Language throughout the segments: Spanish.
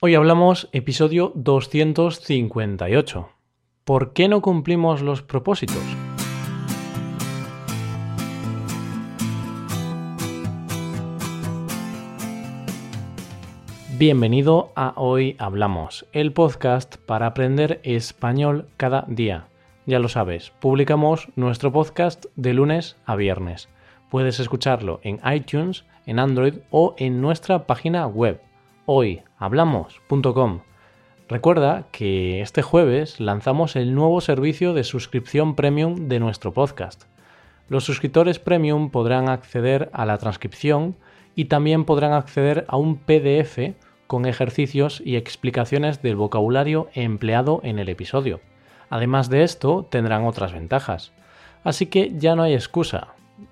Hoy hablamos episodio 258. ¿Por qué no cumplimos los propósitos? Bienvenido a Hoy Hablamos, el podcast para aprender español cada día. Ya lo sabes, publicamos nuestro podcast de lunes a viernes. Puedes escucharlo en iTunes, en Android o en nuestra página web hoyhablamos.com. Recuerda que este jueves lanzamos el nuevo servicio de suscripción premium de nuestro podcast. Los suscriptores premium podrán acceder a la transcripción y también podrán acceder a un PDF con ejercicios y explicaciones del vocabulario empleado en el episodio. Además de esto, tendrán otras ventajas. Así que ya no hay excusa.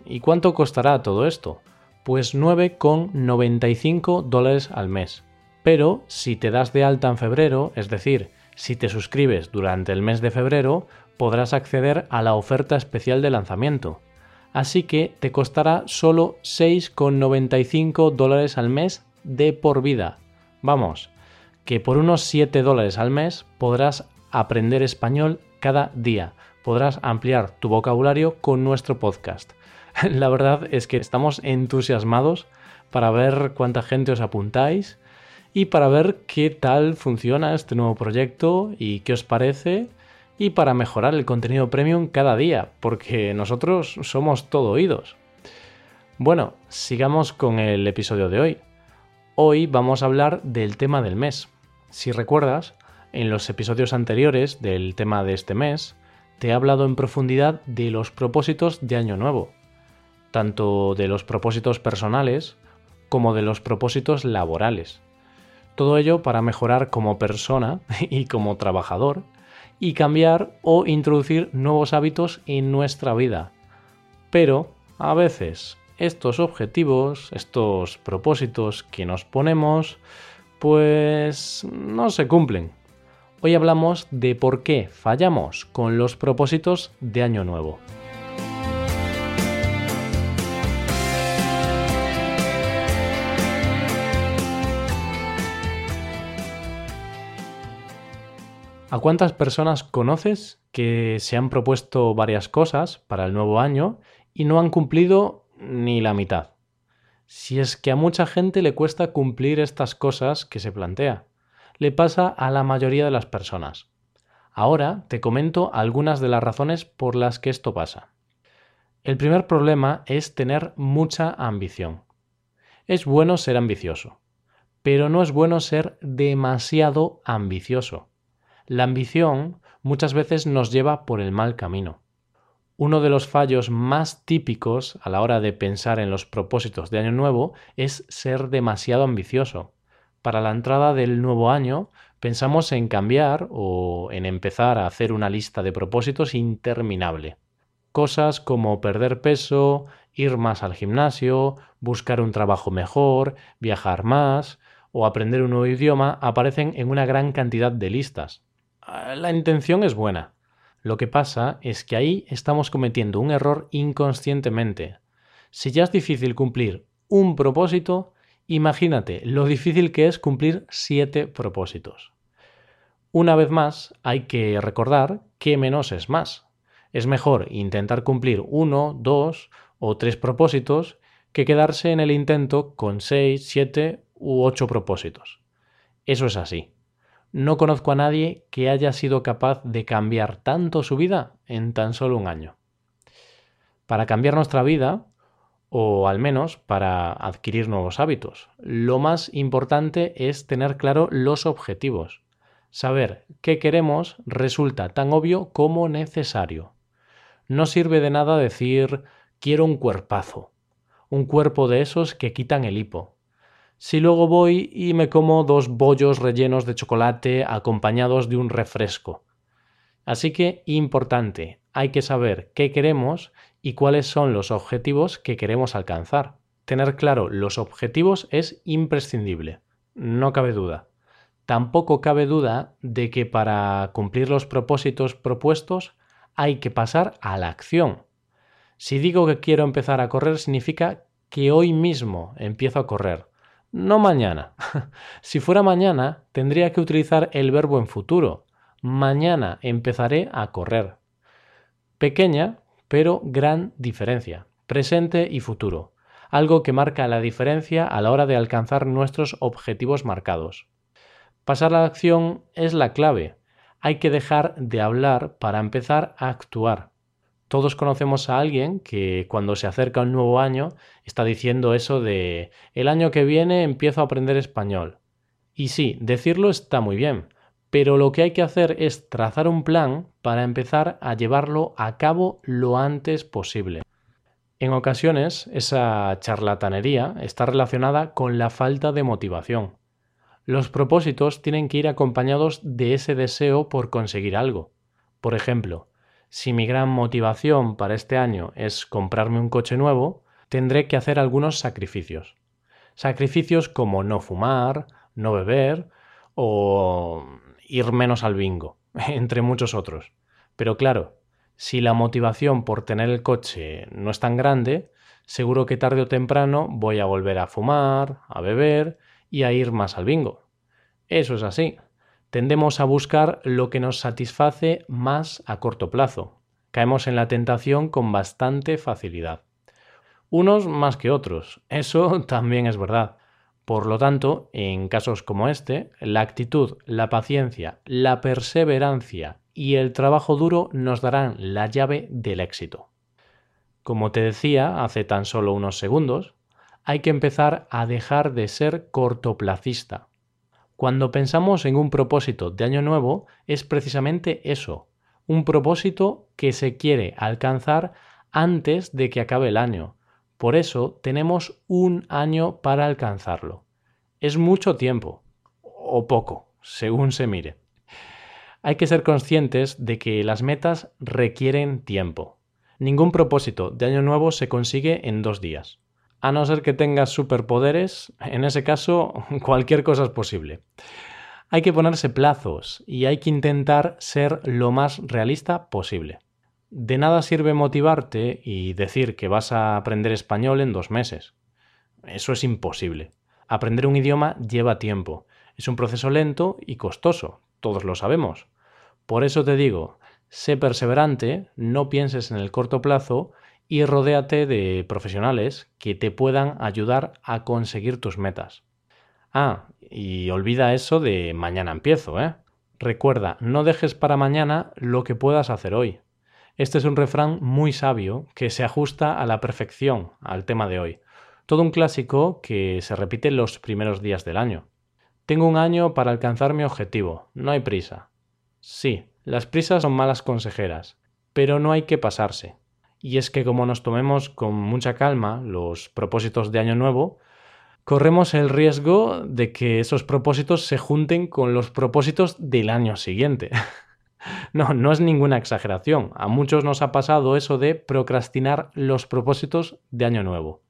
¿Y cuánto costará todo esto? Pues 9,95 dólares al mes. Pero si te das de alta en febrero, es decir, si te suscribes durante el mes de febrero, podrás acceder a la oferta especial de lanzamiento. Así que te costará solo 6,95 dólares al mes de por vida. Vamos, que por unos 7 dólares al mes podrás aprender español cada día. Podrás ampliar tu vocabulario con nuestro podcast. La verdad es que estamos entusiasmados para ver cuánta gente os apuntáis y para ver qué tal funciona este nuevo proyecto y qué os parece y para mejorar el contenido premium cada día, porque nosotros somos todo oídos. Bueno, sigamos con el episodio de hoy. Hoy vamos a hablar del tema del mes. Si recuerdas, en los episodios anteriores del tema de este mes, te he hablado en profundidad de los propósitos de Año Nuevo, tanto de los propósitos personales como de los propósitos laborales. Todo ello para mejorar como persona y como trabajador y cambiar o introducir nuevos hábitos en nuestra vida. Pero a veces estos objetivos, estos propósitos que nos ponemos, pues no se cumplen. Hoy hablamos de por qué fallamos con los propósitos de Año Nuevo. ¿A cuántas personas conoces que se han propuesto varias cosas para el nuevo año y no han cumplido ni la mitad? Si es que a mucha gente le cuesta cumplir estas cosas que se plantea. Le pasa a la mayoría de las personas. Ahora te comento algunas de las razones por las que esto pasa. El primer problema es tener mucha ambición. Es bueno ser ambicioso, pero no es bueno ser demasiado ambicioso la ambición muchas veces nos lleva por el mal camino. Uno de los fallos más típicos a la hora de pensar en los propósitos de Año Nuevo es ser demasiado ambicioso. Para la entrada del nuevo año pensamos en cambiar o en empezar a hacer una lista de propósitos interminable. Cosas como perder peso, ir más al gimnasio, buscar un trabajo mejor, viajar más o aprender un nuevo idioma aparecen en una gran cantidad de listas. Ah, la intención es buena. Lo que pasa es que ahí estamos cometiendo un error inconscientemente. Si ya es difícil cumplir un propósito, imagínate lo difícil que es cumplir siete propósitos. Una vez más, hay que recordar que menos es más. Es mejor intentar cumplir uno, dos o tres propósitos que quedarse en el intento con seis, siete u ocho propósitos. Eso es así. No conozco a nadie que haya sido capaz de cambiar tanto su vida en tan solo un año. Para cambiar nuestra vida, o al menos para adquirir nuevos hábitos, lo más importante es tener claro los objetivos. Saber qué queremos resulta tan obvio como necesario. No sirve de nada decir quiero un cuerpazo, un cuerpo de esos que quitan el hipo, si luego voy y me como dos bollos rellenos de chocolate acompañados de un refresco. Así que, importante, hay que saber qué queremos y cuáles son los objetivos que queremos alcanzar. Tener claro los objetivos es imprescindible, no cabe duda. Tampoco cabe duda de que para cumplir los propósitos propuestos hay que pasar a la acción. Si digo que quiero empezar a correr significa que hoy mismo empiezo a correr no mañana. si fuera mañana, tendría que utilizar el verbo en futuro. Mañana empezaré a correr. Pequeña, pero gran diferencia. Presente y futuro. Algo que marca la diferencia a la hora de alcanzar nuestros objetivos marcados. Pasar a la acción es la clave. Hay que dejar de hablar para empezar a actuar. Todos conocemos a alguien que cuando se acerca un nuevo año está diciendo eso de el año que viene empiezo a aprender español. Y sí, decirlo está muy bien, pero lo que hay que hacer es trazar un plan para empezar a llevarlo a cabo lo antes posible. En ocasiones, esa charlatanería está relacionada con la falta de motivación. Los propósitos tienen que ir acompañados de ese deseo por conseguir algo. Por ejemplo, si mi gran motivación para este año es comprarme un coche nuevo, tendré que hacer algunos sacrificios. Sacrificios como no fumar, no beber o ir menos al bingo, entre muchos otros. Pero claro, si la motivación por tener el coche no es tan grande, seguro que tarde o temprano voy a volver a fumar, a beber y a ir más al bingo. Eso es así tendemos a buscar lo que nos satisface más a corto plazo. Caemos en la tentación con bastante facilidad. Unos más que otros, eso también es verdad. Por lo tanto, en casos como este, la actitud, la paciencia, la perseverancia y el trabajo duro nos darán la llave del éxito. Como te decía hace tan solo unos segundos, hay que empezar a dejar de ser cortoplacista, cuando pensamos en un propósito de año nuevo, es precisamente eso, un propósito que se quiere alcanzar antes de que acabe el año. Por eso tenemos un año para alcanzarlo. Es mucho tiempo, o poco, según se mire. Hay que ser conscientes de que las metas requieren tiempo. Ningún propósito de año nuevo se consigue en dos días. A no ser que tengas superpoderes, en ese caso cualquier cosa es posible. Hay que ponerse plazos y hay que intentar ser lo más realista posible. De nada sirve motivarte y decir que vas a aprender español en dos meses. Eso es imposible. Aprender un idioma lleva tiempo. Es un proceso lento y costoso. Todos lo sabemos. Por eso te digo, sé perseverante, no pienses en el corto plazo y rodéate de profesionales que te puedan ayudar a conseguir tus metas. Ah, y olvida eso de mañana empiezo, ¿eh? Recuerda, no dejes para mañana lo que puedas hacer hoy. Este es un refrán muy sabio que se ajusta a la perfección al tema de hoy. Todo un clásico que se repite los primeros días del año. Tengo un año para alcanzar mi objetivo, no hay prisa. Sí, las prisas son malas consejeras, pero no hay que pasarse y es que como nos tomemos con mucha calma los propósitos de Año Nuevo, corremos el riesgo de que esos propósitos se junten con los propósitos del año siguiente. no, no es ninguna exageración. A muchos nos ha pasado eso de procrastinar los propósitos de Año Nuevo.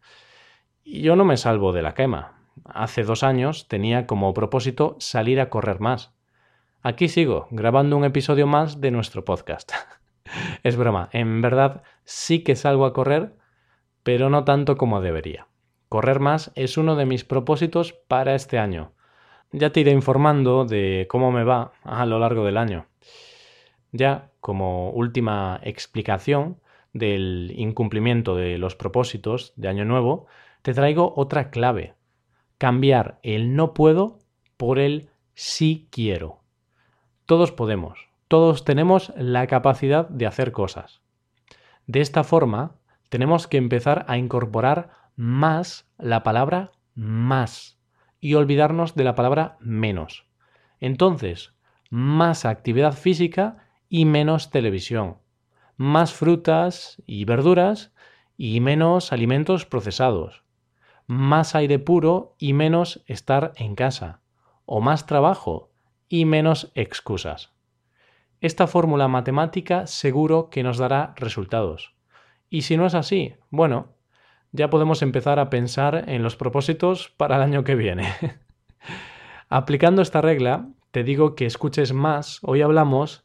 Y yo no me salvo de la quema. Hace dos años tenía como propósito salir a correr más. Aquí sigo, grabando un episodio más de nuestro podcast. es broma, en verdad sí que salgo a correr, pero no tanto como debería. Correr más es uno de mis propósitos para este año. Ya te iré informando de cómo me va a lo largo del año. Ya como última explicación del incumplimiento de los propósitos de año nuevo, te traigo otra clave. Cambiar el no puedo por el sí quiero. Todos podemos, todos tenemos la capacidad de hacer cosas. De esta forma, tenemos que empezar a incorporar más la palabra más y olvidarnos de la palabra menos. Entonces, más actividad física y menos televisión. Más frutas y verduras y menos alimentos procesados. Más aire puro y menos estar en casa. O más trabajo y menos excusas. Esta fórmula matemática seguro que nos dará resultados. Y si no es así, bueno, ya podemos empezar a pensar en los propósitos para el año que viene. Aplicando esta regla, te digo que escuches más, hoy hablamos,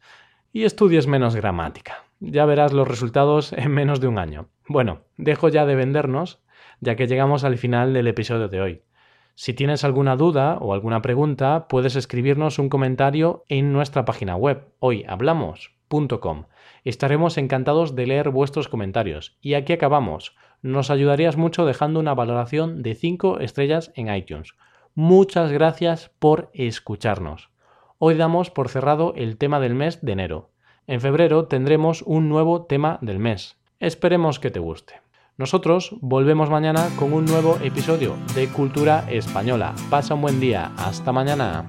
y estudies menos gramática. Ya verás los resultados en menos de un año. Bueno, dejo ya de vendernos, ya que llegamos al final del episodio de hoy. Si tienes alguna duda o alguna pregunta, puedes escribirnos un comentario en nuestra página web hoyhablamos.com. Estaremos encantados de leer vuestros comentarios. Y aquí acabamos. Nos ayudarías mucho dejando una valoración de 5 estrellas en iTunes. Muchas gracias por escucharnos. Hoy damos por cerrado el tema del mes de enero. En febrero tendremos un nuevo tema del mes. Esperemos que te guste. Nosotros volvemos mañana con un nuevo episodio de Cultura Española. Pasa un buen día. Hasta mañana.